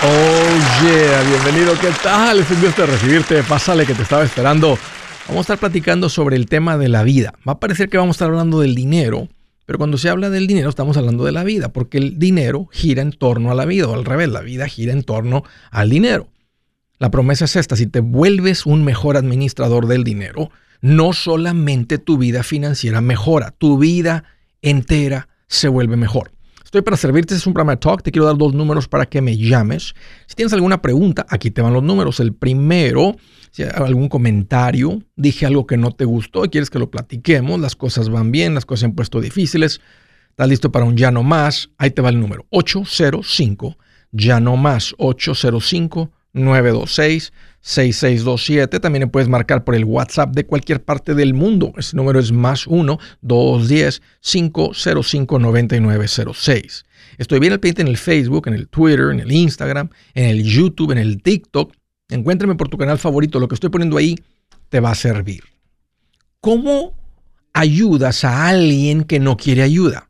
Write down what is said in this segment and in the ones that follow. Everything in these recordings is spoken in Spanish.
Oh yeah, bienvenido, ¿qué tal? Es un gusto recibirte, pásale que te estaba esperando. Vamos a estar platicando sobre el tema de la vida. Va a parecer que vamos a estar hablando del dinero, pero cuando se habla del dinero estamos hablando de la vida, porque el dinero gira en torno a la vida, o al revés, la vida gira en torno al dinero. La promesa es esta, si te vuelves un mejor administrador del dinero, no solamente tu vida financiera mejora, tu vida entera se vuelve mejor. Estoy para servirte, es un programa de talk, te quiero dar dos números para que me llames. Si tienes alguna pregunta, aquí te van los números. El primero si hay algún comentario, dije algo que no te gustó y quieres que lo platiquemos, las cosas van bien, las cosas se han puesto difíciles, estás listo para un ya no más, ahí te va el número 805, ya no más 805 926 6627. También puedes marcar por el WhatsApp de cualquier parte del mundo. Ese número es más 1 210 505 9906. Estoy bien al pendiente en el Facebook, en el Twitter, en el Instagram, en el YouTube, en el TikTok. Encuéntrame por tu canal favorito. Lo que estoy poniendo ahí te va a servir. ¿Cómo ayudas a alguien que no quiere ayuda?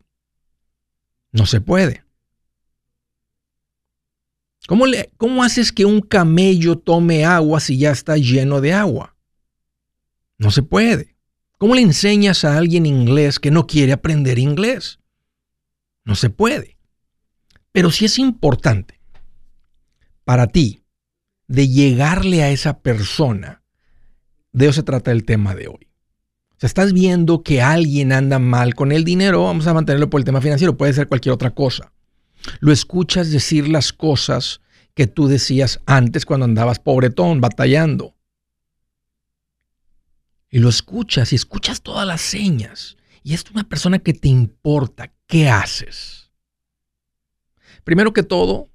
No se puede. ¿Cómo, le, ¿Cómo haces que un camello tome agua si ya está lleno de agua? No se puede. ¿Cómo le enseñas a alguien inglés que no quiere aprender inglés? No se puede. Pero si es importante para ti de llegarle a esa persona. De eso se trata el tema de hoy. O sea, estás viendo que alguien anda mal con el dinero, vamos a mantenerlo por el tema financiero, puede ser cualquier otra cosa. Lo escuchas decir las cosas que tú decías antes cuando andabas pobretón, batallando. Y lo escuchas y escuchas todas las señas. Y es una persona que te importa. ¿Qué haces? Primero que todo,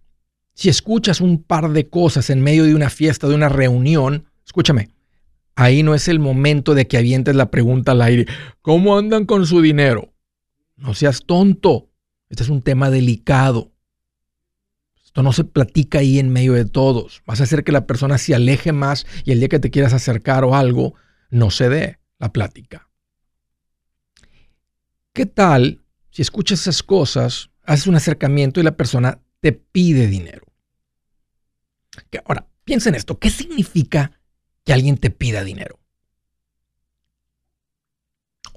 si escuchas un par de cosas en medio de una fiesta, de una reunión, escúchame, ahí no es el momento de que avientes la pregunta al aire, ¿cómo andan con su dinero? No seas tonto, este es un tema delicado. Esto no se platica ahí en medio de todos. Vas a hacer que la persona se aleje más y el día que te quieras acercar o algo, no se dé la plática. ¿Qué tal si escuchas esas cosas, haces un acercamiento y la persona te pide dinero. Ahora, piensa en esto. ¿Qué significa que alguien te pida dinero?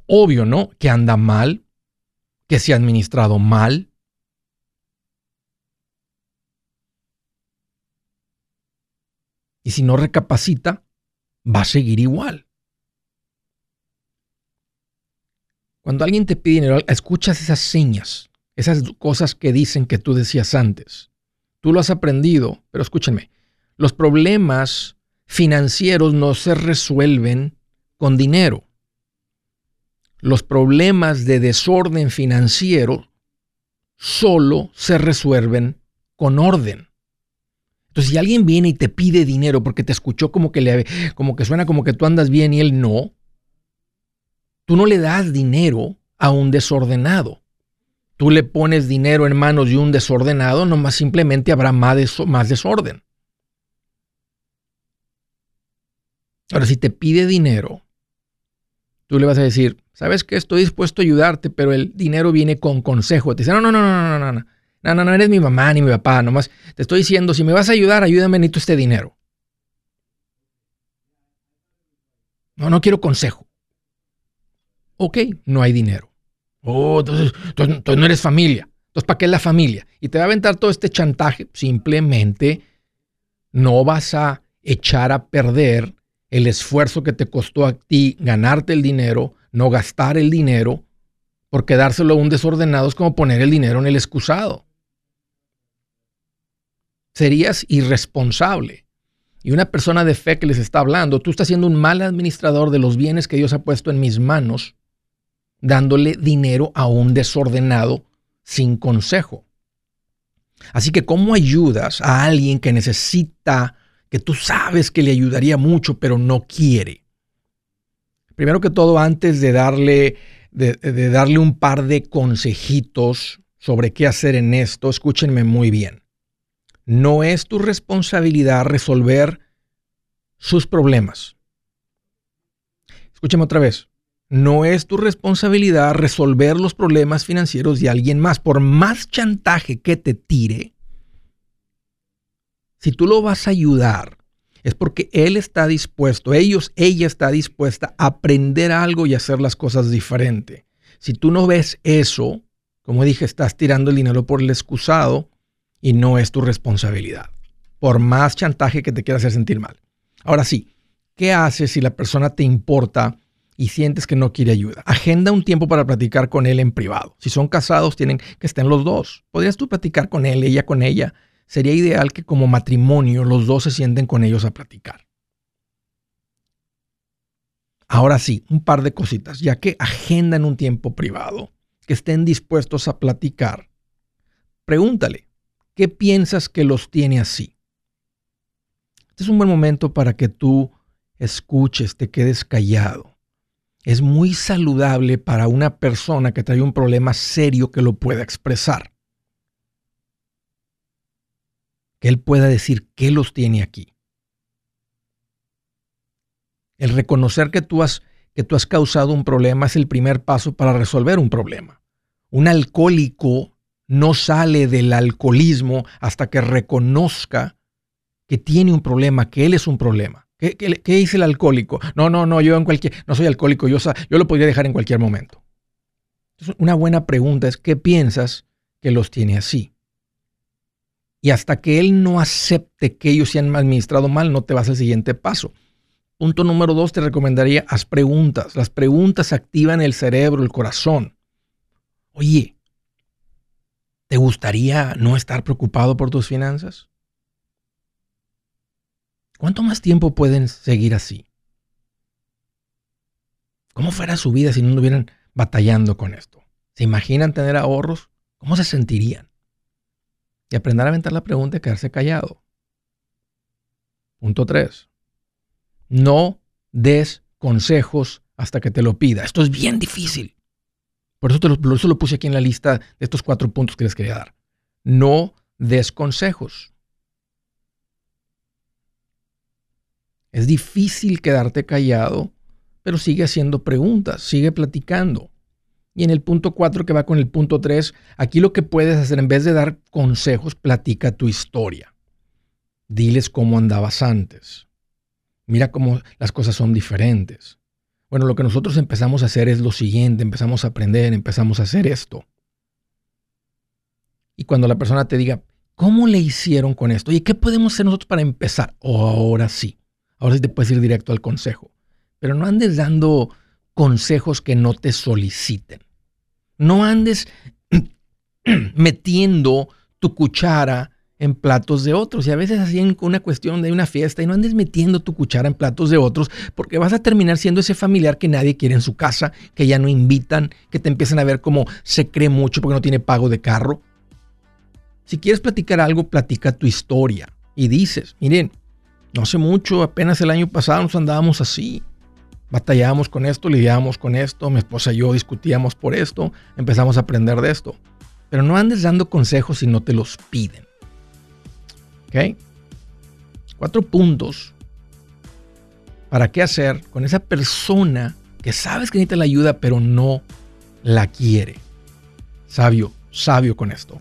Obvio, ¿no? Que anda mal, que se ha administrado mal. Y si no recapacita, va a seguir igual. Cuando alguien te pide dinero, escuchas esas señas esas cosas que dicen que tú decías antes. Tú lo has aprendido, pero escúchenme, los problemas financieros no se resuelven con dinero. Los problemas de desorden financiero solo se resuelven con orden. Entonces, si alguien viene y te pide dinero porque te escuchó como que, le, como que suena como que tú andas bien y él no, tú no le das dinero a un desordenado tú le pones dinero en manos de un desordenado, nomás simplemente habrá más, más desorden. Ahora, si te pide dinero, tú le vas a decir, sabes que estoy dispuesto a ayudarte, pero el dinero viene con consejo. Te dice, no, no, no, no, no, no, no, no, no, no eres mi mamá ni mi papá, nomás te estoy diciendo, si me vas a ayudar, ayúdame, necesito este dinero. No, no quiero consejo. Ok, no hay dinero. Oh, entonces, no eres familia. Entonces, ¿para qué es la familia? Y te va a aventar todo este chantaje. Simplemente no vas a echar a perder el esfuerzo que te costó a ti ganarte el dinero, no gastar el dinero, porque dárselo a un desordenado es como poner el dinero en el excusado. Serías irresponsable. Y una persona de fe que les está hablando, tú estás siendo un mal administrador de los bienes que Dios ha puesto en mis manos dándole dinero a un desordenado sin consejo. Así que, ¿cómo ayudas a alguien que necesita, que tú sabes que le ayudaría mucho, pero no quiere? Primero que todo, antes de darle, de, darle un par de consejitos sobre qué hacer en esto, escúchenme muy bien. No es tu responsabilidad resolver sus problemas. Escúcheme otra vez. No es tu responsabilidad resolver los problemas financieros de alguien más. Por más chantaje que te tire, Si tú lo vas a ayudar, es porque él está dispuesto, ellos, ella está dispuesta a aprender algo y hacer las cosas diferente. Si tú no ves eso, como dije, estás tirando el dinero por el excusado y no es tu responsabilidad. Por más chantaje que te quiera hacer sentir mal. Ahora sí, ¿qué haces si la persona te importa y sientes que no quiere ayuda? Agenda un tiempo para platicar con él en privado. Si son casados, tienen que estén los dos. Podrías tú platicar con él, ella con ella sería ideal que como matrimonio los dos se sienten con ellos a platicar. Ahora sí, un par de cositas, ya que agendan un tiempo privado, que estén dispuestos a platicar. Pregúntale, ¿qué piensas que los tiene así? Este es un buen momento para que tú escuches, te quedes callado. Es muy saludable para una persona que trae un problema serio que lo pueda expresar que Él pueda decir qué los tiene aquí. El reconocer que tú has, que tú has causado un problema es el primer paso para resolver un problema. Un alcohólico no sale del alcoholismo hasta que reconozca que tiene un problema, que él es un problema. ¿Qué, dice el alcohólico? No, no, no, yo en cualquier, no soy alcohólico, yo, yo lo podría dejar en cualquier momento. una buena pregunta es, ¿qué piensas que los tiene así? Y hasta que él no acepte que ellos se han administrado mal, no te vas al siguiente paso. Punto número dos, te recomendaría, haz preguntas. Las preguntas activan el cerebro, el corazón. Oye, ¿te gustaría no estar preocupado por tus finanzas? ¿Cuánto más tiempo pueden seguir así? ¿Cómo fuera su vida si no estuvieran batallando con esto? ¿Se imaginan tener ahorros? ¿Cómo se sentirían? Y aprender a aventar la pregunta y quedarse callado. Punto 3. No des consejos hasta que te lo pida. Esto es bien difícil. Por eso, te lo, lo puse aquí en la lista de estos cuatro puntos que les quería dar. No des consejos. Es difícil quedarte callado, pero sigue haciendo preguntas, sigue platicando. Y en el punto 4 que va con el punto 3, aquí lo que puedes hacer en vez de dar consejos, platica tu historia. Diles cómo andabas antes. Mira cómo las cosas son diferentes. Bueno, lo que nosotros empezamos a hacer es lo siguiente, empezamos a aprender, empezamos a hacer esto. Y cuando la persona te diga, ¿cómo le hicieron con esto? ¿Y qué podemos hacer nosotros para empezar? O ahora sí, ahora sí te puedes ir directo al consejo. Pero no andes dando consejos que no te soliciten. No andes metiendo tu cuchara en platos de otros. Y a veces así en una cuestión de una fiesta y no andes metiendo tu cuchara en platos de otros porque vas a terminar siendo ese familiar que nadie quiere en su casa, que ya no invitan, que te empiezan a ver como se cree mucho porque no tiene pago de carro. Si quieres platicar algo, platica tu historia y dices, miren, no hace mucho, apenas el año pasado nos andábamos así batallábamos con esto, lidiábamos con esto, mi esposa y yo discutíamos por esto, empezamos a aprender de esto. Pero no andes dando consejos si no te los piden. ¿Ok? Cuatro puntos para qué hacer con esa persona que sabes que necesita la ayuda, pero no la quiere. Sabio, sabio con esto.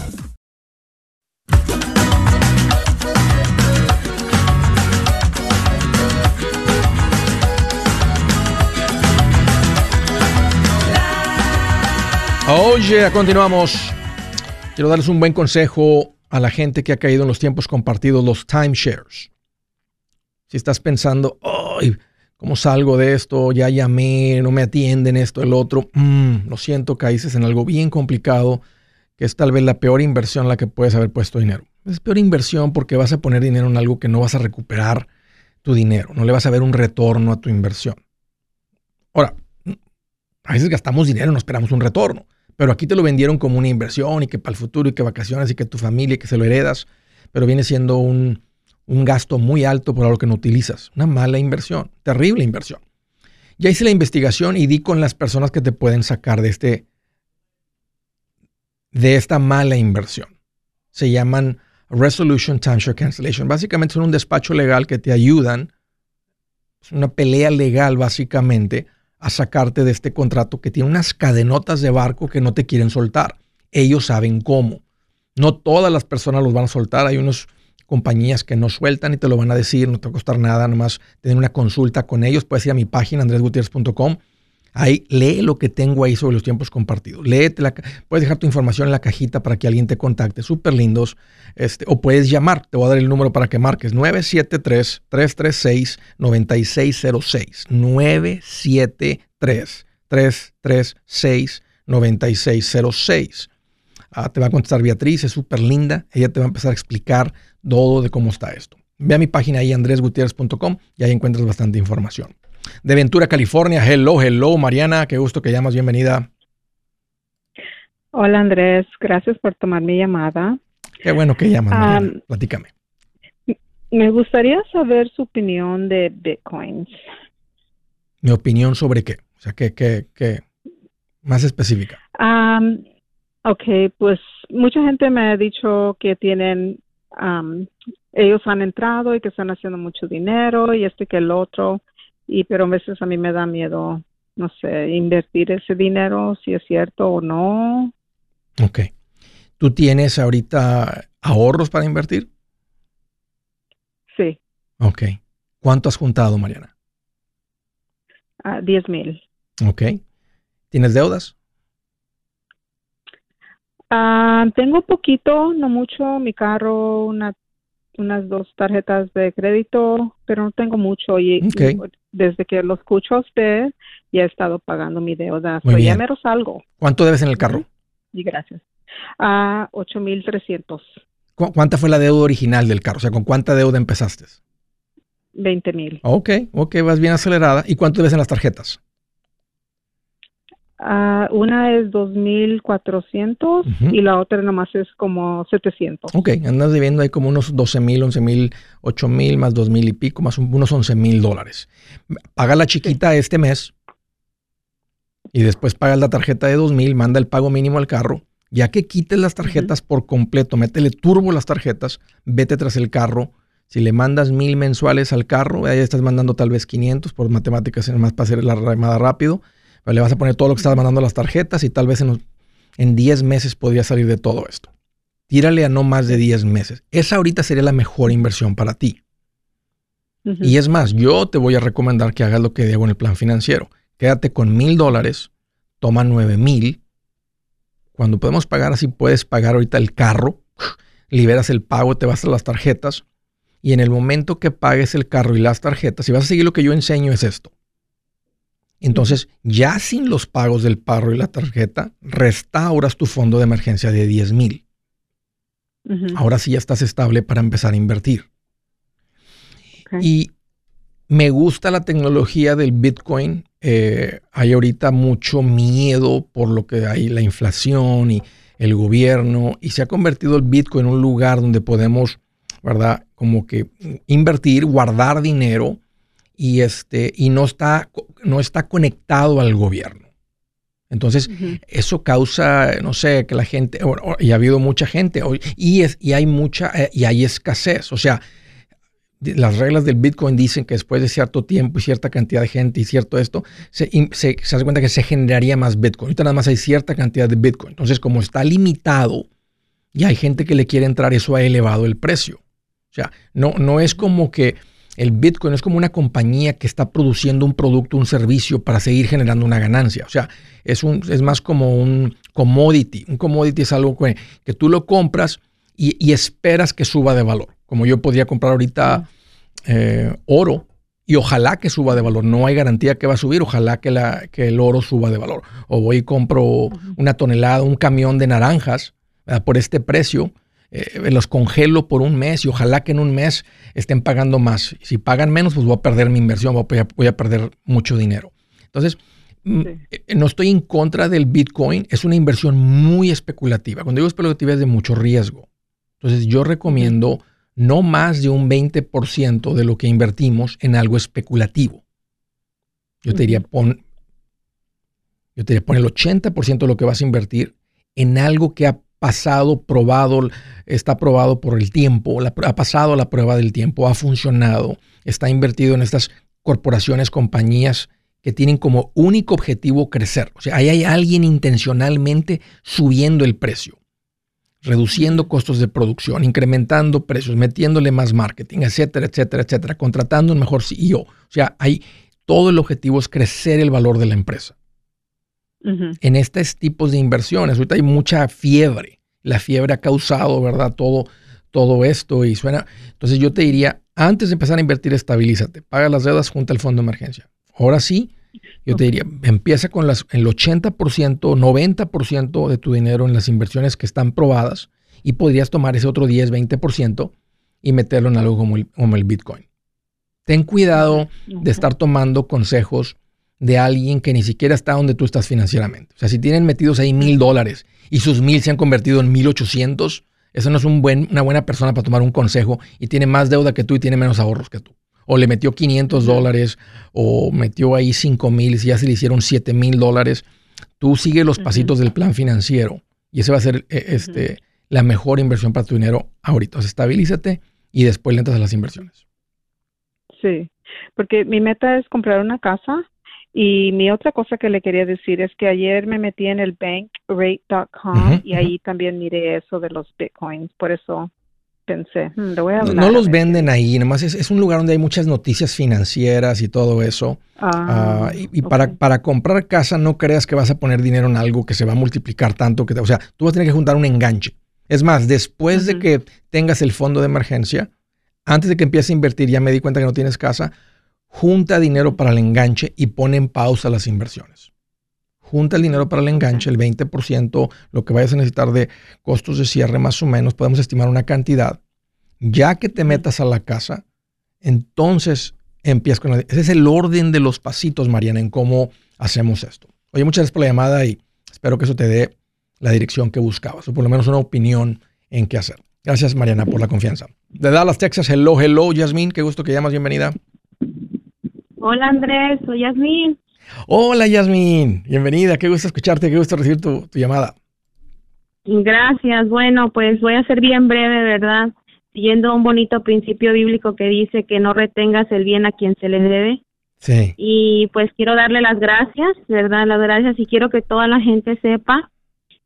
Oye, continuamos. Quiero darles un buen consejo a la gente que ha caído en los tiempos compartidos, los timeshares. Si estás pensando, ¡ay! ¿Cómo salgo de esto? Ya llamé, no me atienden esto, el otro. Mm, lo siento, caíces en algo bien complicado, que es tal vez la peor inversión en la que puedes haber puesto dinero. Es peor inversión porque vas a poner dinero en algo que no vas a recuperar tu dinero, no le vas a ver un retorno a tu inversión. Ahora, a veces gastamos dinero y no esperamos un retorno. Pero aquí te lo vendieron como una inversión y que para el futuro y que vacaciones y que tu familia y que se lo heredas. Pero viene siendo un, gasto muy alto por algo que no utilizas. Una mala inversión, terrible inversión. Ya hice la investigación y di con las personas que te pueden sacar de, este, de esta mala inversión. Se llaman Resolution Timeshare Cancellation. Básicamente son un despacho legal que te ayudan. Es una pelea legal básicamente a sacarte de este contrato que tiene unas cadenotas de barco que no te quieren soltar. Ellos saben cómo. No todas las personas los van a soltar. Hay unas compañías que no sueltan y te lo van a decir, no te va a costar nada, nomás tener una consulta con ellos. Puedes ir a mi página andresgutierrez.com Ahí lee lo que tengo ahí sobre los tiempos compartidos. Léete la, puedes dejar tu información en la cajita para que alguien te contacte. Súper lindos. Este, o puedes llamar. Te voy a dar el número para que marques. 973-336-9606. 973-336-9606. Ah, te va a contestar Beatriz, es súper linda. Ella te va a empezar a explicar todo de cómo está esto. Ve a mi página ahí, andresgutierrez.com, y ahí encuentras bastante información de Ventura, California. Hello, hello, Mariana, qué gusto que llamas, bienvenida. Hola Andrés, gracias por tomar mi llamada. Qué bueno que llamas, platícame. Me gustaría saber su opinión de bitcoins. ¿Mi opinión sobre qué? O sea, ¿qué, qué, qué? Más específica. ok, pues mucha gente me ha dicho que tienen, ellos han entrado y que están haciendo mucho dinero y este que el otro y pero a veces a mí me da miedo, no sé, invertir ese dinero, si es cierto o no. Ok. ¿Tú tienes ahorita ahorros para invertir? Sí. Ok. ¿Cuánto has juntado, Mariana? Uh, 10 mil. Ok. ¿Tienes deudas? Ah, tengo poquito, no mucho, mi carro, una unas dos tarjetas de crédito, pero no tengo mucho y, desde que lo escucho a usted ya he estado pagando mi deuda. Muy ya mero salgo. ¿Cuánto debes en el carro? Y gracias. A ocho mil trescientos. ¿Cuánta fue la deuda original del carro? O sea, ¿con cuánta deuda empezaste? Veinte mil. Ok, ok, vas bien acelerada. ¿Y cuánto debes en las tarjetas? Uh, una es 2.400 y la otra nomás es como 700. Ok, andas debiendo ahí como unos 12 mil, 11 mil, 8 mil, más 2 mil y pico, más unos 11 mil dólares. Paga la chiquita este mes y después pagas la tarjeta de 2 mil, manda el pago mínimo al carro. Ya que quites las tarjetas por completo, métele turbo las tarjetas, vete tras el carro. Si le mandas mil mensuales al carro, ahí estás mandando tal vez 500 por matemáticas, más para hacer la remada rápido le vas a poner todo lo que estás mandando a las tarjetas y tal vez en, en 10 meses podría salir de todo esto. Tírale a no más de 10 meses. Esa ahorita sería la mejor inversión para ti. Y es más, yo te voy a recomendar que hagas lo que digo en el plan financiero. Quédate con mil dólares, toma nueve mil. Cuando podemos pagar así, puedes pagar ahorita el carro, liberas el pago, te vas a las tarjetas y en el momento que pagues el carro y las tarjetas, si vas a seguir lo que yo enseño es esto. Entonces, ya sin los pagos del carro y la tarjeta, restauras tu fondo de emergencia de 10 mil. Ahora sí ya estás estable para empezar a invertir. Y me gusta la tecnología del Bitcoin. Eh, hay ahorita mucho miedo por lo que hay la inflación y el gobierno y se ha convertido el Bitcoin en un lugar donde podemos, ¿verdad? Como que invertir, guardar dinero y este y no está no está conectado al gobierno. Entonces, eso causa, no sé, que la gente, y ha habido mucha gente, y, es, y hay mucha, eh, y hay escasez. O sea, las reglas del Bitcoin dicen que después de cierto tiempo y cierta cantidad de gente y cierto esto, se, se, hace cuenta que se generaría más Bitcoin. Ahorita nada más hay cierta cantidad de Bitcoin. Entonces, como está limitado y hay gente que le quiere entrar, eso ha elevado el precio. O sea, no, no es como que el Bitcoin es como una compañía que está produciendo un producto, un servicio para seguir generando una ganancia. O sea, es, un, es más como un commodity. Un commodity es algo que, que tú lo compras y esperas que suba de valor. Como yo podría comprar ahorita eh, oro y ojalá que suba de valor. No hay garantía que va a subir, ojalá que, la, que el oro suba de valor. O voy y compro una tonelada, un camión de naranjas por este precio, eh, los congelo por un mes y ojalá que en un mes estén pagando más. Si pagan menos, pues voy a perder mi inversión, voy a, perder mucho dinero. Entonces, mm, eh, no estoy en contra del Bitcoin, es una inversión muy especulativa. Cuando digo especulativa es de mucho riesgo. Entonces, yo recomiendo no más de un 20% de lo que invertimos en algo especulativo. Yo te diría, pon, yo te diría, pon el 80% de lo que vas a invertir en algo que ha pasado, probado, está probado por el tiempo, ha pasado la prueba del tiempo, ha funcionado, está invertido en estas corporaciones, compañías que tienen como único objetivo crecer. O sea, ahí hay alguien intencionalmente subiendo el precio reduciendo costos de producción, incrementando precios, metiéndole más marketing, etcétera, etcétera, etcétera, contratando un mejor CEO. O sea, hay, todo el objetivo es crecer el valor de la empresa. En estos tipos de inversiones, ahorita hay mucha fiebre. La fiebre ha causado, ¿verdad? Todo, todo esto y suena. Entonces yo te diría, antes de empezar a invertir, estabilízate, paga las deudas junto al fondo de emergencia. Ahora sí, yo te diría, empieza con las, el 80%, 90% de tu dinero en las inversiones que están probadas y podrías tomar ese otro 10, 20% y meterlo en algo como el, como el Bitcoin. Ten cuidado de estar tomando consejos de alguien que ni siquiera está donde tú estás financieramente. O sea, si tienen metidos ahí mil dólares y sus mil se han convertido en mil ochocientos, eso no es un buen, una buena persona para tomar un consejo y tiene más deuda que tú y tiene menos ahorros que tú o le metió 500 dólares o metió ahí 5 mil, si ya se le hicieron 7 mil dólares, tú sigue los pasitos del plan financiero y ese va a ser eh, este, la mejor inversión para tu dinero ahorita. O estabilízate y después le entras a las inversiones. Sí, porque mi meta es comprar una casa y mi otra cosa que le quería decir es que ayer me metí en el bankrate.com y ahí también miré eso de los bitcoins, por eso pensé, mm, No los venden ahí, nomás es, es, un lugar donde hay muchas noticias financieras y todo eso. Ah, ah, y, para, para, comprar casa no creas que vas a poner dinero en algo que se va a multiplicar tanto que, o sea, tú vas a tener que juntar un enganche. Es más, después de que tengas el fondo de emergencia, antes de que empieces a invertir, ya me di cuenta que no tienes casa, junta dinero para el enganche y pone en pausa las inversiones. Junta el dinero para el enganche, el 20%, lo que vayas a necesitar de costos de cierre más o menos, podemos estimar una cantidad. Ya que te metas a la casa, entonces empiezas con la... Ese es el orden de los pasitos, Mariana, en cómo hacemos esto. Oye, muchas gracias por la llamada y espero que eso te dé la dirección que buscabas, o por lo menos una opinión en qué hacer. Gracias, Mariana, por la confianza. De Dallas, Texas, hello, hello, Yasmín, qué gusto que llamas, bienvenida. Hola, Andrés, soy Yasmín. Hola Yasmin, bienvenida, qué gusto escucharte, qué gusto recibir tu, llamada. Gracias, bueno, pues voy a ser bien breve, ¿verdad? Siguiendo un bonito principio bíblico que dice que no retengas el bien a quien se le debe. Sí. Y pues quiero darle las gracias, ¿verdad? Las gracias y quiero que toda la gente sepa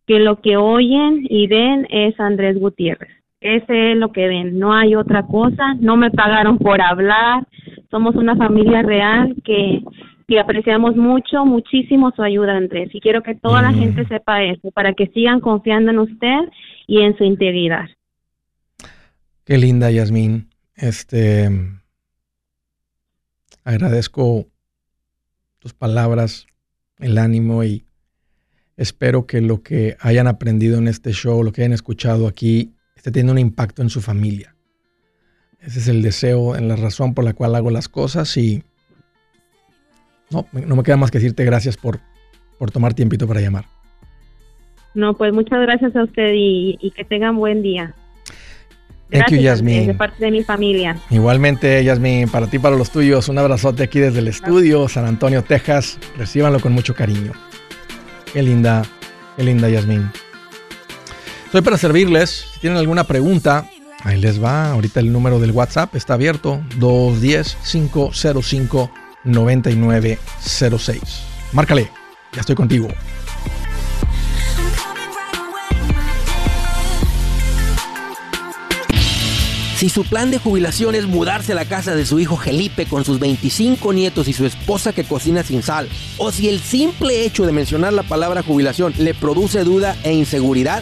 que lo que oyen y ven es Andrés Gutiérrez. Ese es lo que ven, no hay otra cosa, no me pagaron por hablar, somos una familia real que y apreciamos mucho, muchísimo su ayuda, Andrés. Y quiero que toda la mm. gente sepa eso, para que sigan confiando en usted y en su integridad. Qué linda, Yasmín. Este, agradezco tus palabras, el ánimo y espero que lo que hayan aprendido en este show, lo que hayan escuchado aquí, esté teniendo un impacto en su familia. Ese es el deseo, en la razón por la cual hago las cosas y no, no me queda más que decirte gracias por, por tomar tiempito para llamar. No, pues muchas gracias a usted y, que tengan buen día. Thank you, Yasmin. De parte de mi familia. Igualmente, Yasmin, para ti, para los tuyos, un abrazote aquí desde el estudio, San Antonio, Texas. Recíbanlo con mucho cariño. Qué linda, qué linda, Yasmin. Estoy para servirles. Si tienen alguna pregunta, ahí les va. Ahorita el número del WhatsApp está abierto: 210-505-9906. Márcale, ya estoy contigo. Si su plan de jubilación es mudarse a la casa de su hijo Felipe con sus 25 nietos y su esposa que cocina sin sal, o si el simple hecho de mencionar la palabra jubilación le produce duda e inseguridad,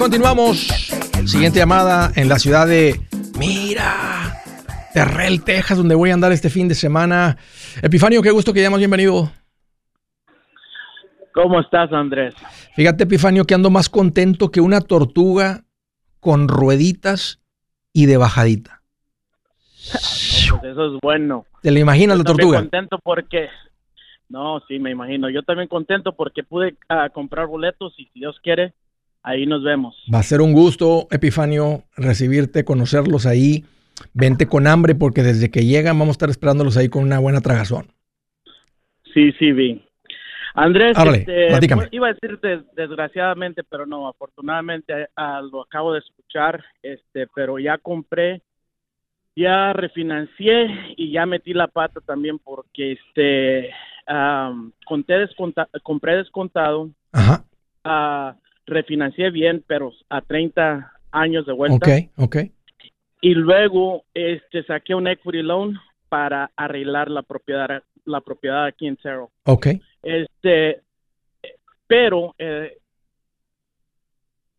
continuamos. Siguiente llamada en la ciudad de Mira, Terrell, Texas, donde voy a andar este fin de semana. Epifanio, qué gusto que llamas, bienvenido. ¿Cómo estás, Andrés? Fíjate, Epifanio, que ando más contento que una tortuga con rueditas y de bajadita. pues eso es bueno. ¿Te lo imaginas la tortuga? contento porque... No, sí, me imagino. Yo también contento porque pude ah, comprar boletos y si Dios quiere, Ahí nos vemos. Va a ser un gusto, Epifanio, recibirte, conocerlos ahí. Vente con hambre porque desde que llegan vamos a estar esperándolos ahí con una buena tragazón. Sí, sí, vi. Andrés, este, pues, iba a decirte desgraciadamente, pero no, afortunadamente lo acabo de escuchar, este, pero ya compré, ya refinancié y ya metí la pata también porque este conté compré descontado. Ajá. Uh, refinancié bien, pero a 30 años de vuelta. Ok, ok. Y luego este, saqué un equity loan para arreglar la propiedad, la propiedad aquí en Cerro. Ok. Este, pero eh,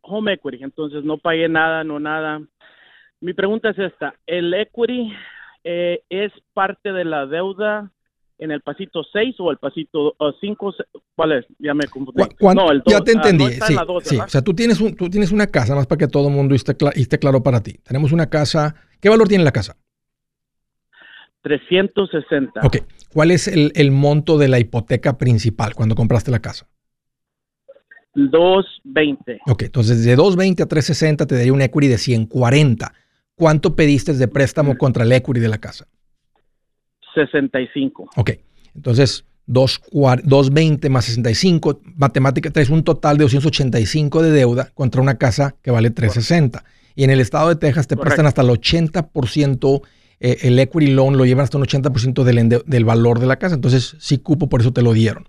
home equity, entonces no pagué nada, no nada. Mi pregunta es esta, ¿el equity eh, es parte de la deuda en el pasito 6 o el pasito 5, ¿cuál es? Ya me confundí. No, el ya te ah, entendí. sí, sí. o sea, tú tienes, un, tú tienes una casa, más para que todo el mundo esté, esté claro para ti. Tenemos una casa. ¿Qué valor tiene la casa? 360. Ok. ¿Cuál es el, el monto de la hipoteca principal cuando compraste la casa? 220. Ok, entonces de 220 a 360 te daría un equity de 140. ¿Cuánto pediste de préstamo contra el equity de la casa? 65. Ok, entonces 220 más 65, matemática, traes un total de 285 de deuda contra una casa que vale 360. Y en el estado de Texas te prestan hasta el 80%, eh, el equity loan lo llevan hasta un 80% del, del valor de la casa. Entonces, sí cupo, por eso te lo dieron.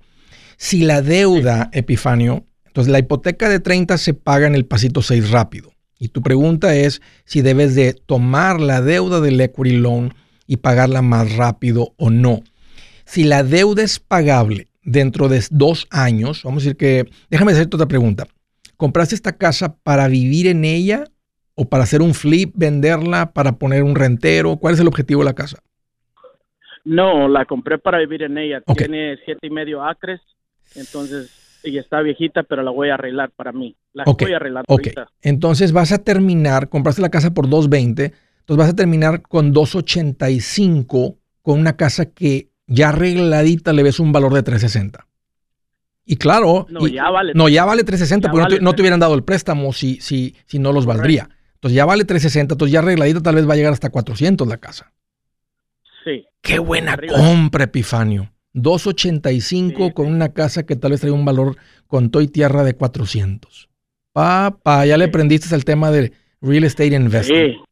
Si la deuda, Epifanio, entonces la hipoteca de 30 se paga en el pasito 6 rápido. Y tu pregunta es si debes de tomar la deuda del equity loan y pagarla más rápido o no. Si la deuda es pagable dentro de dos años, vamos a decir que, déjame hacerte otra pregunta. ¿Compraste esta casa para vivir en ella o para hacer un flip, venderla, para poner un rentero? ¿Cuál es el objetivo de la casa? No, la compré para vivir en ella. Tiene siete y medio acres, entonces y está viejita, pero la voy a arreglar para mí. La voy a arreglar Ok, entonces vas a terminar, compraste la casa por 220, entonces vas a terminar con 285 con una casa que ya arregladita le ves un valor de 360. Y claro, no, ya, vale, no ya vale 360 porque no, te, hubieran dado el préstamo si, si, si no los valdría. Entonces ya vale 360, entonces ya arregladita tal vez va a llegar hasta 400 la casa. Sí. Qué buena compra, Epifanio. 285 con una casa que tal vez trae un valor con toy tierra de 400. Papá, ya le aprendiste el tema de real estate investing.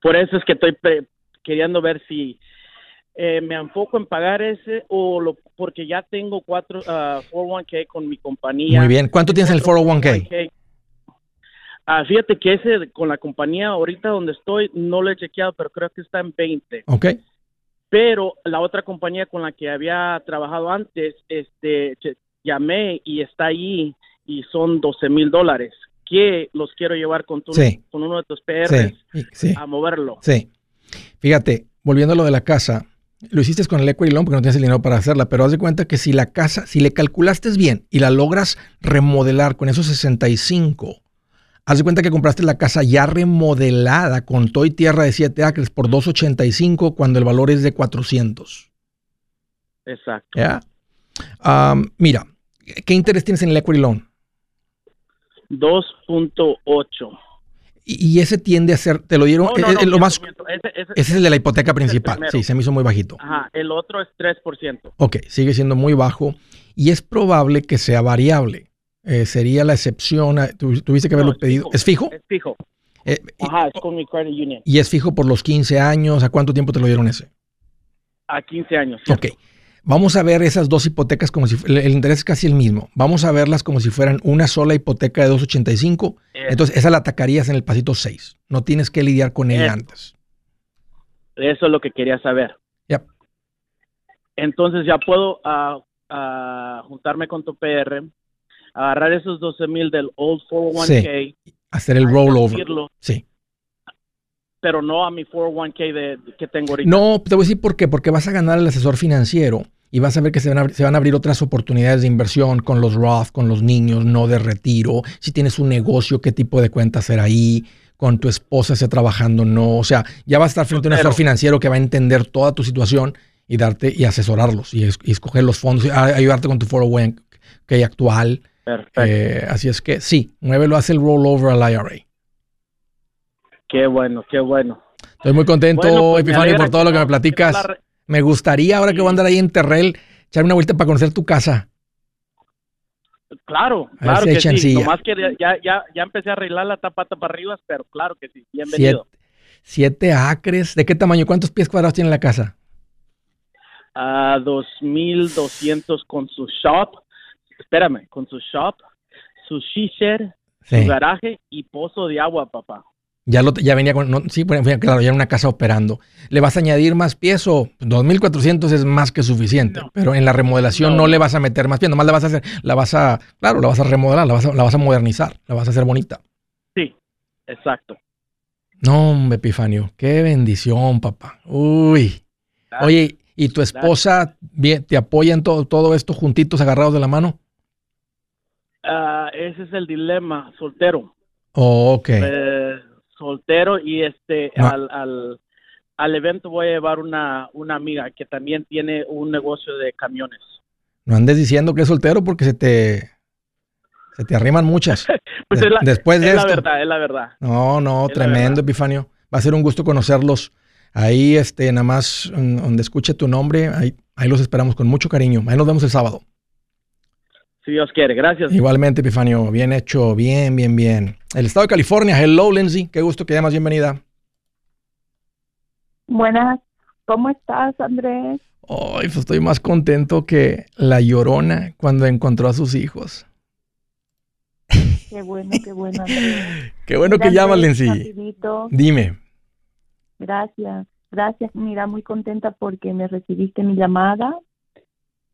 Por eso es que estoy queriendo ver si eh, me enfoco en pagar ese o lo, porque ya tengo cuatro 401k ah, con mi compañía. Muy bien. ¿Cuánto tienes en el 401k? Ah, fíjate que ese con la compañía ahorita donde estoy no lo he chequeado, pero creo que está en 20. Ok. Pero la otra compañía con la que había trabajado antes, este, llamé y está ahí y son 12 mil dólares que los quiero llevar con, tu, con uno de tus PR a moverlo. Sí. Fíjate, volviendo a lo de la casa, lo hiciste con el equity loan porque no tienes el dinero para hacerla, pero haz de cuenta que si la casa, si le calculaste bien y la logras remodelar con esos 65, haz de cuenta que compraste la casa ya remodelada con toy tierra de 7 acres por 285 cuando el valor es de 400. Exacto. mira, ¿qué interés tienes en el equity loan? 2.8. Y ese tiende a ser, te lo dieron, eh, lo más, ese, es el de la hipoteca principal, sí, se me hizo muy bajito. Ajá, el otro es 3%. Ok, sigue siendo muy bajo y es probable que sea variable. Eh, sería la excepción, tuviste que haberlo pedido. ¿Es fijo? Es fijo. Eh, Ajá, es con mi credit union. ¿Y es fijo por los 15 años? ¿A cuánto tiempo te lo dieron ese? A 15 años. Ok. Vamos a ver esas dos hipotecas como si el interés es casi el mismo. Vamos a verlas como si fueran una sola hipoteca de 285. Entonces, esa la atacarías en el pasito 6. No tienes que lidiar con ella antes. Eso es lo que quería saber. Yep. Entonces, ya puedo ah, ah, juntarme con tu PR, agarrar esos 12 mil del Old 401k. Hacer el rollover. Sí pero no a mi 401k de, que tengo ahorita. No, te voy a decir por qué. Porque vas a ganar el asesor financiero y vas a ver que se van a, se van a abrir otras oportunidades de inversión con los Roth, con los niños, no de retiro. Si tienes un negocio, qué tipo de cuenta hacer ahí. Con tu esposa esté trabajando, no. O sea, ya va a estar frente a un asesor financiero que va a entender toda tu situación y darte y asesorarlos y, escoger los fondos, y ayudarte con tu 401k actual. Perfecto. Eh, así es que sí, muévelo, hace el rollover al IRA. Qué bueno, qué bueno. Estoy muy contento, pues, Epifanio, por todo lo que me platicas. Me gustaría, ahora que voy a andar ahí en Terrell, echarme una vuelta para conocer tu casa. Claro, claro que sí. Nomás que ya, ya, ya empecé a arreglar la tapata para arriba, pero claro que sí. Bienvenido. Siete, acres. ¿De qué tamaño? ¿Cuántos pies cuadrados tiene la casa? A dos mil doscientos con su shop. Espérame, con su shop, su shisher, su garaje y pozo de agua, papá. Ya, lo, ya venía con, sí, claro, ya era una casa operando. ¿Le vas a añadir más pies o 2.400 es más que suficiente? Pero en la remodelación no, le vas a meter más pies, nomás la vas a hacer, la vas a, claro, la vas a remodelar, la vas a, la vas a modernizar, la vas a hacer bonita. Sí, exacto. No, hombre, Epifanio, qué bendición, papá. Uy. Oye, ¿y tu esposa te apoya en todo, todo esto juntitos, agarrados de la mano? Ah, ese es el dilema, soltero. Oh, ok. Eh, soltero y este al, al, al, evento voy a llevar una, una amiga que también tiene un negocio de camiones. No andes diciendo que es soltero porque se te se te arriman muchas. pues Después de es la verdad, es la verdad. No, no, tremendo, Epifanio. Va a ser un gusto conocerlos. Ahí, este, nada más donde escuche tu nombre, ahí, ahí los esperamos con mucho cariño. Ahí nos vemos el sábado. Si Dios quiere, gracias. Igualmente, Epifanio, bien hecho, bien, bien, bien. El estado de California, hello Lindsay, qué gusto que llamas, bienvenida. Buenas, ¿cómo estás, Andrés? Ay, pues estoy más contento que la llorona cuando encontró a sus hijos. Qué bueno, qué bueno, Andrés. qué bueno que llamas, Lindsay. Dime. Gracias, gracias. Mira, muy contenta porque me recibiste mi llamada.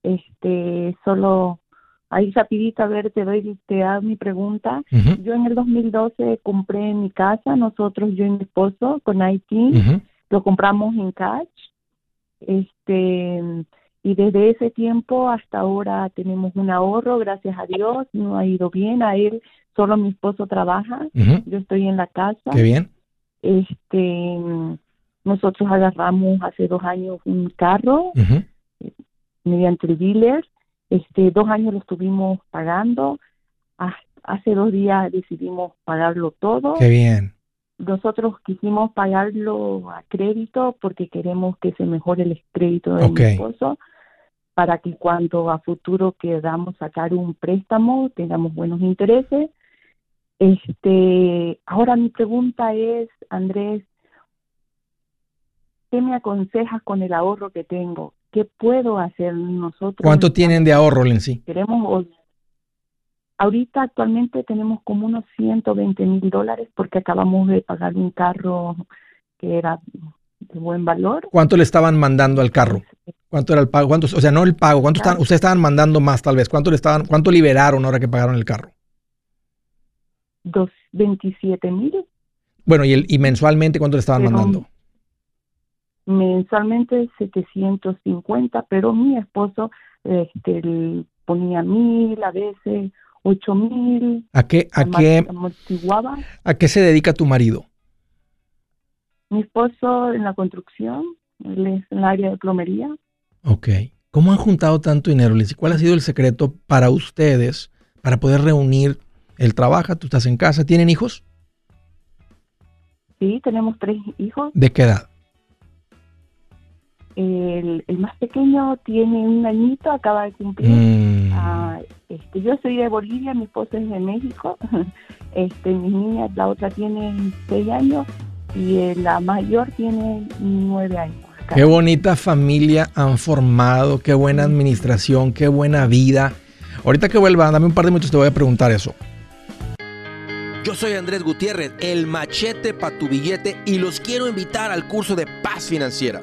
Este, solo Ahí rapidito, a ver, te doy, te hago mi pregunta. Yo en el 2012 compré mi casa, nosotros, yo y mi esposo, con IT, lo compramos en cash. Este, Y desde ese tiempo hasta ahora tenemos un ahorro, gracias a Dios, no ha ido bien. A él, solo mi esposo trabaja, yo estoy en la casa. Qué bien. Este, nosotros agarramos hace dos años un carro mediante el dealer. Este, dos años lo estuvimos pagando. Hace dos días decidimos pagarlo todo. Qué bien. Nosotros quisimos pagarlo a crédito porque queremos que se mejore el crédito de mi esposo para que cuando a futuro queramos sacar un préstamo tengamos buenos intereses. Este, ahora mi pregunta es, Andrés, ¿qué me aconsejas con el ahorro que tengo? ¿Qué puedo hacer nosotros? ¿Cuánto tienen de ahorro, Lenzi? Queremos, ahorita actualmente tenemos como unos 120 mil dólares porque acabamos de pagar un carro que era de buen valor. ¿Cuánto le estaban mandando al carro? ¿Cuánto era el pago? ¿Cuánto, o sea, no el pago. ¿Cuánto están, ustedes estaban mandando más tal vez? ¿Cuánto le estaban, cuánto liberaron ahora que pagaron el carro? Dos, 27 mil. Bueno, ¿y, el, y mensualmente cuánto le estaban mandando? Mensualmente 750, pero mi esposo este, ponía mil, a veces ocho mil. ¿A qué, a, qué, ¿A qué se dedica tu marido? Mi esposo en la construcción, él es en el área de plomería. Ok. ¿Cómo han juntado tanto dinero, Liz? ¿Cuál ha sido el secreto para ustedes para poder reunir? Él trabaja, tú estás en casa, ¿tienen hijos? Sí, tenemos tres hijos. ¿De qué edad? El, más pequeño tiene un añito, acaba de cumplir. Mm. Ah, este, yo soy de Bolivia, mi esposo es de México. Este, mi niña, la otra tiene seis años y la mayor tiene nueve años. Qué bonita familia han formado, qué buena administración, qué buena vida. Ahorita que vuelva, dame un par de minutos, te voy a preguntar eso. Yo soy Andrés Gutiérrez, el machete para tu billete y los quiero invitar al curso de paz financiera.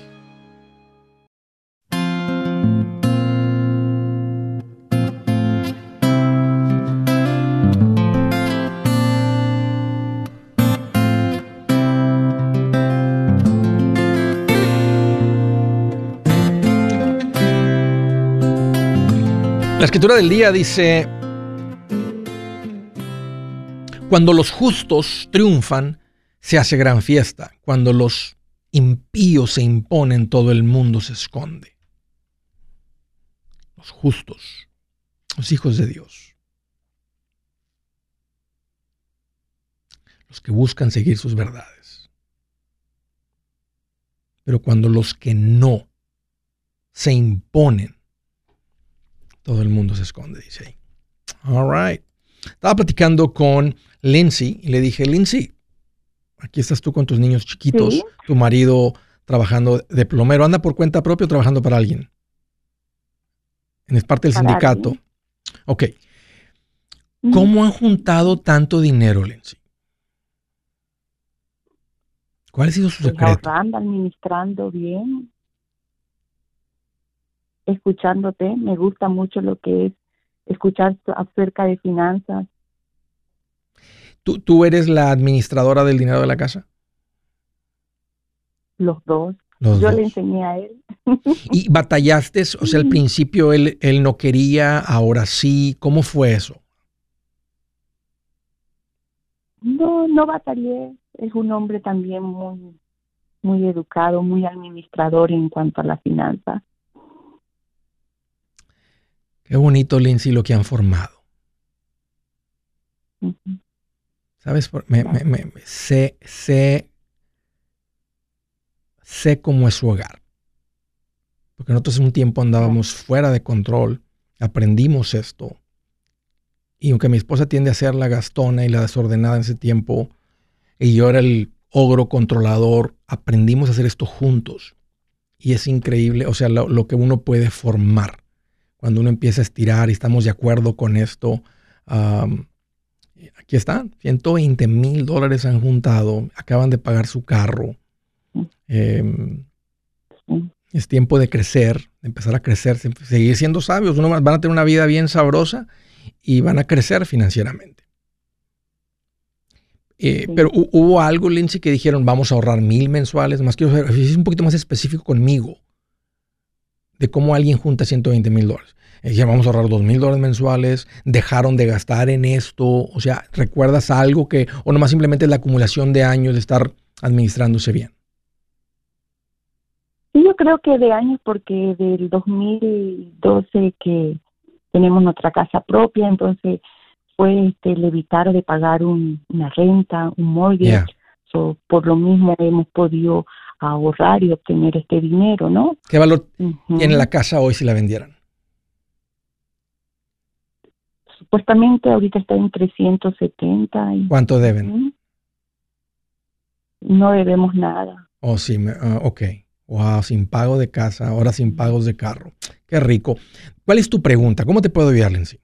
La escritura del día dice, cuando los justos triunfan, se hace gran fiesta. Cuando los impíos se imponen, todo el mundo se esconde. Los justos, los hijos de Dios. Los que buscan seguir sus verdades. Pero cuando los que no se imponen, todo el mundo se esconde, dice ahí. All right. Estaba platicando con Lindsay y le dije, Lindsay, aquí estás tú con tus niños chiquitos, tu marido trabajando de plomero, anda por cuenta propia o trabajando para alguien. Es parte del sindicato. Ok. ¿Cómo han juntado tanto dinero, Lindsay? ¿Cuál ha sido su pues secreto? administrando bien escuchándote. Me gusta mucho lo que es escuchar acerca de finanzas. ¿Tú, ¿Tú eres la administradora del dinero de la casa? Los dos. Yo le enseñé a él. ¿Y batallaste? O sea, al principio él, él no quería, ahora sí. ¿Cómo fue eso? No, no batallé. Es un hombre también muy, muy educado, muy administrador en cuanto a la finanza. Qué bonito, Lindsay, lo que han formado. ¿Sabes? Me, sé, sé sé cómo es su hogar. Porque nosotros en un tiempo andábamos fuera de control, aprendimos esto. Y aunque mi esposa tiende a ser la gastona y la desordenada en ese tiempo, y yo era el ogro controlador, aprendimos a hacer esto juntos. Y es increíble, o sea, lo, que uno puede formar cuando uno empieza a estirar y estamos de acuerdo con esto. aquí está, 120 mil dólares han juntado, acaban de pagar su carro. Em, es tiempo de crecer, de empezar a crecer, seguir siendo sabios. Uno van a tener una vida bien sabrosa y van a crecer financieramente. Eh, pero hubo algo, Lindsay, que dijeron, vamos a ahorrar mil mensuales. Más quiero ser un poquito más específico conmigo de cómo alguien junta 120 mil dólares. Dijeron, vamos a ahorrar dos mil dólares mensuales, dejaron de gastar en esto. O sea, ¿recuerdas algo que, o nomás simplemente la acumulación de años de estar administrándose bien? Sí, yo creo que de años, porque del 2012 que tenemos nuestra casa propia, entonces fue este, el evitar de pagar una renta, un mortgage. por lo mismo hemos podido ahorrar y obtener este dinero, ¿no? ¿Qué valor tiene la casa hoy si la vendieran? Supuestamente ahorita está en 370. Y, ¿Cuánto deben? No debemos nada. Oh, sí, uh, ok. Wow, sin pago de casa, ahora sin pagos de carro. Qué rico. ¿Cuál es tu pregunta? ¿Cómo te puedo ayudar, Lindsay?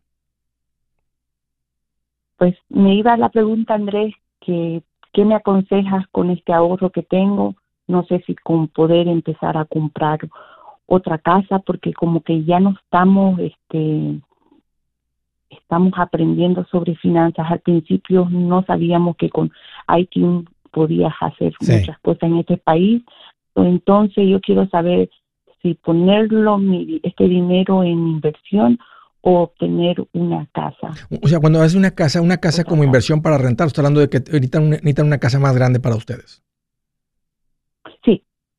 pues me iba la pregunta, Andrés, que ¿qué me aconsejas con este ahorro que tengo? No sé si con poder empezar a comprar otra casa, porque como que ya no estamos, este, estamos aprendiendo sobre finanzas. Al principio no sabíamos que con ITIN podías hacer muchas cosas en este país. Entonces yo quiero saber si ponerlo este dinero en inversión o obtener una casa. O sea, cuando haces una casa, una casa como inversión para rentar, estoy hablando de que ahorita necesitan una casa más grande para ustedes.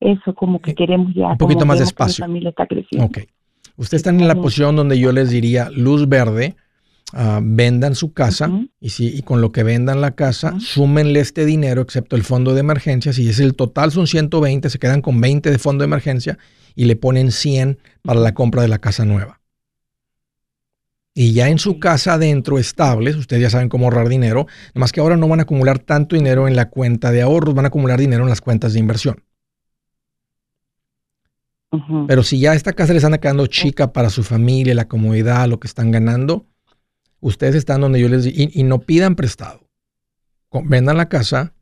Eso como que queremos ya. Un poquito más de espacio. Mi familia está creciendo. Ok. Ustedes están en la posición donde yo les diría luz verde, ah, vendan su casa y, si, y con lo que vendan la casa, súmenle este dinero, excepto el fondo de emergencia. Si es el total son 120, se quedan con 20 de fondo de emergencia y le ponen 100 para la compra de la casa nueva. Y ya en su casa adentro estables, ustedes ya saben cómo ahorrar dinero, más que ahora no van a acumular tanto dinero en la cuenta de ahorros, van a acumular dinero en las cuentas de inversión. Pero si ya esta casa les anda quedando chica para su familia, la comodidad, lo que están ganando, ustedes están donde yo les digo, y, no pidan prestado. Vendan la casa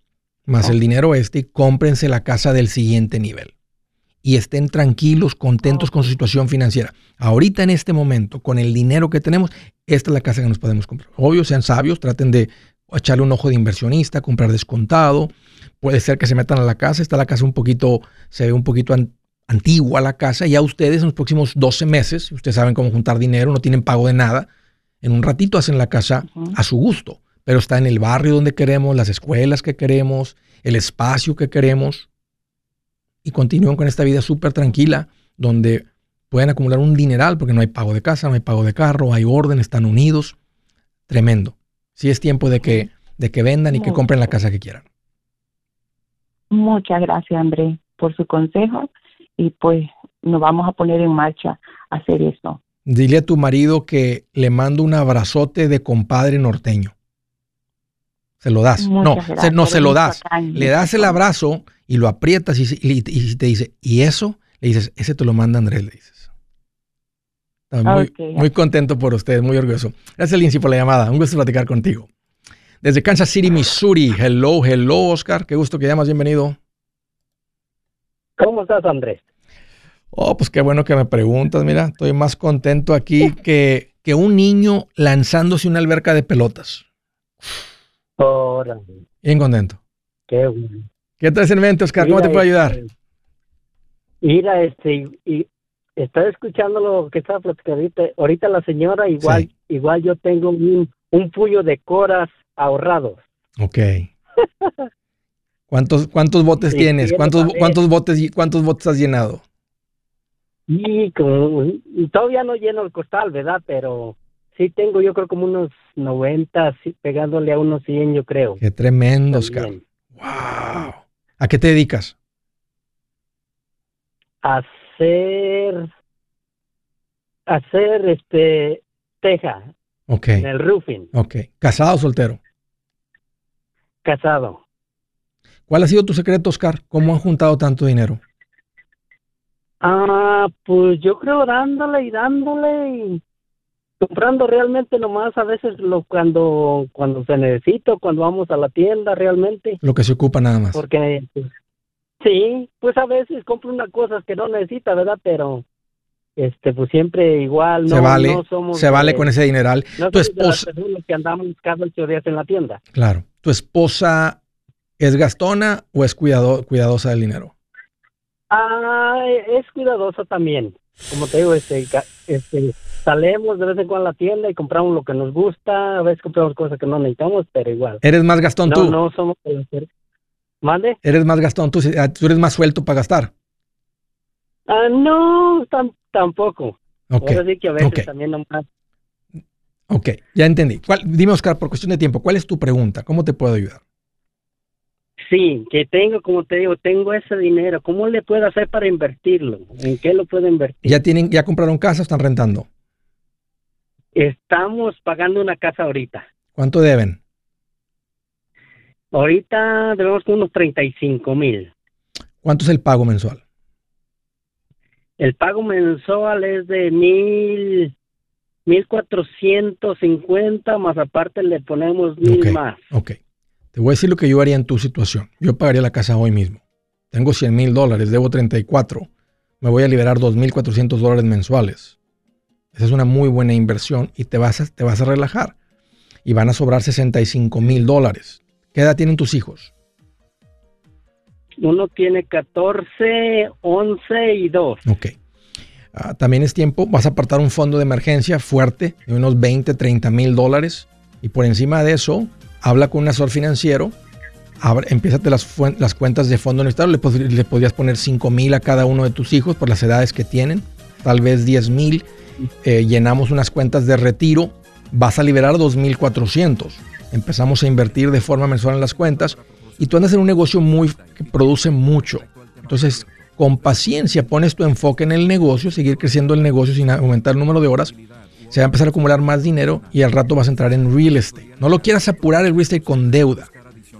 más el dinero este y cómprense la casa del siguiente nivel y estén tranquilos, contentos con su situación financiera. Ahorita en este momento, con el dinero que tenemos, esta es la casa que nos podemos comprar. Obvio, sean sabios, traten de echarle un ojo de inversionista, comprar descontado. Puede ser que se metan a la casa, está la casa un poquito, se ve un poquito antigua la casa. Ya ustedes en los próximos 12 meses, ustedes saben cómo juntar dinero, no tienen pago de nada. En un ratito hacen la casa a su gusto, pero está en el barrio donde queremos, las escuelas que queremos, el espacio que queremos y continúan con esta vida súper tranquila, donde pueden acumular un dineral porque no hay pago de casa, no hay pago de carro, hay orden, están unidos. Tremendo. Sí es tiempo de que, de que vendan y que compren la casa que quieran. Muchas gracias, André, por su consejo y pues nos vamos a poner en marcha a hacer eso. Dile a tu marido que le mando un abrazote de compadre norteño. Se lo das. no, no se lo das. Le das el abrazo y lo aprietas y, te dice, ¿y eso? Le dices, ese te lo manda Andrés, le dices. Muy, muy contento por ustedes, muy orgulloso. Gracias, Lindsay, por la llamada. Un gusto platicar contigo. Desde Kansas City, Missouri. Hello, hello, Oscar. Qué gusto que llamas. Bienvenido. ¿Cómo estás, Andrés? Oh, pues qué bueno que me preguntas. Mira, estoy más contento aquí que, que un niño lanzándose una alberca de pelotas. Bien contento. Qué bueno. ¿Qué traes en mente, Oscar? ¿Cómo te puedo ayudar? Este, mira, este, y, estaba escuchando lo que estaba platicando ahorita. la señora, igual, igual yo tengo un, un puño de coras ahorrados. Ok. ¿Cuántos, cuántos botes tienes? ¿Cuántos, cuántos botes, cuántos botes has llenado? Y todavía no lleno el costal, ¿verdad? Pero sí tengo yo creo como unos 90, pegándole a unos 100 yo creo. Qué tremendo, Oscar. Wow. ¿A qué te dedicas? hacer hacer este teja. Ok. En el roofing. Ok. ¿Casado o soltero? Casado. ¿Cuál ha sido tu secreto, Oscar? ¿Cómo han juntado tanto dinero? Ah, pues yo creo dándole y dándole y comprando realmente nomás a veces lo cuando cuando se necesita, cuando vamos a la tienda realmente. Lo que se ocupa nada más. Porque pues, sí, pues a veces compro unas cosas que no necesita, ¿verdad? Pero este pues siempre igual se vale se vale con ese dineral no tu esposa que andamos cada ocho días en la tienda claro tu esposa es gastona o es cuidado, cuidadosa del dinero ah es cuidadosa también como te digo este este salemos de vez en cuando a la tienda y compramos lo que nos gusta a veces compramos cosas que no necesitamos pero igual eres más gastón tú no somos mande eres más gastón tú ah, tú eres más suelto para gastar Ah, no, tampoco. Ok. que a veces también nomás. Ok, ya entendí. dime, Oscar, por cuestión de tiempo, ¿cuál es tu pregunta? ¿Cómo te puedo ayudar? Sí, que tengo, como te digo, tengo ese dinero. ¿Cómo le puedo hacer para invertirlo? ¿En qué lo puedo invertir? ¿Ya tienen, ya compraron casa o están rentando? Estamos pagando una casa ahorita. ¿Cuánto deben? Ahorita debemos unos 35 mil. ¿Cuánto es el pago mensual? El pago mensual es de mil, mil cuatrocientos cincuenta, más aparte le ponemos mil más. Ok. Te voy a decir lo que yo haría en tu situación. Yo pagaría la casa hoy mismo. Tengo 100 mil dólares, debo 34. Me voy a liberar 2.400 dólares mensuales. Esa es una muy buena inversión y te vas a, te vas a relajar. Y van a sobrar 65 mil dólares. ¿Qué edad tienen tus hijos? Uno tiene 14, 11 y 2. Ok. Ah, también es tiempo, vas a apartar un fondo de emergencia fuerte de unos 20, 30 mil dólares. Y por encima de eso, habla con un asesor financiero. empieza las, las cuentas de fondo estado. Le, le podrías poner 5 mil a cada uno de tus hijos por las edades que tienen. Tal vez 10 mil. Eh, llenamos unas cuentas de retiro. Vas a liberar 2.400. Empezamos a invertir de forma mensual en las cuentas y tú andas en un negocio muy que produce mucho. Entonces, con paciencia pones tu enfoque en el negocio, seguir creciendo el negocio sin aumentar el número de horas. Se va a empezar a acumular más dinero y al rato vas a entrar en real estate. No lo quieras apurar el real estate con deuda,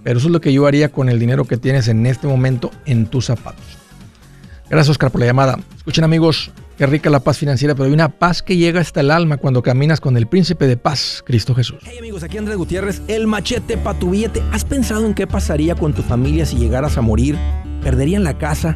pero eso es lo que yo haría con el dinero que tienes en este momento en tus zapatos. Gracias Oscar por la llamada. Escuchen amigos, Qué rica la paz financiera, pero hay una paz que llega hasta el alma cuando caminas con el príncipe de paz, Cristo Jesús. Hey amigos, aquí Andrés Gutiérrez, el machete para tu billete. ¿Has pensado en qué pasaría con tu familia si llegaras a morir? ¿Perderían la casa?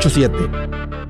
8-7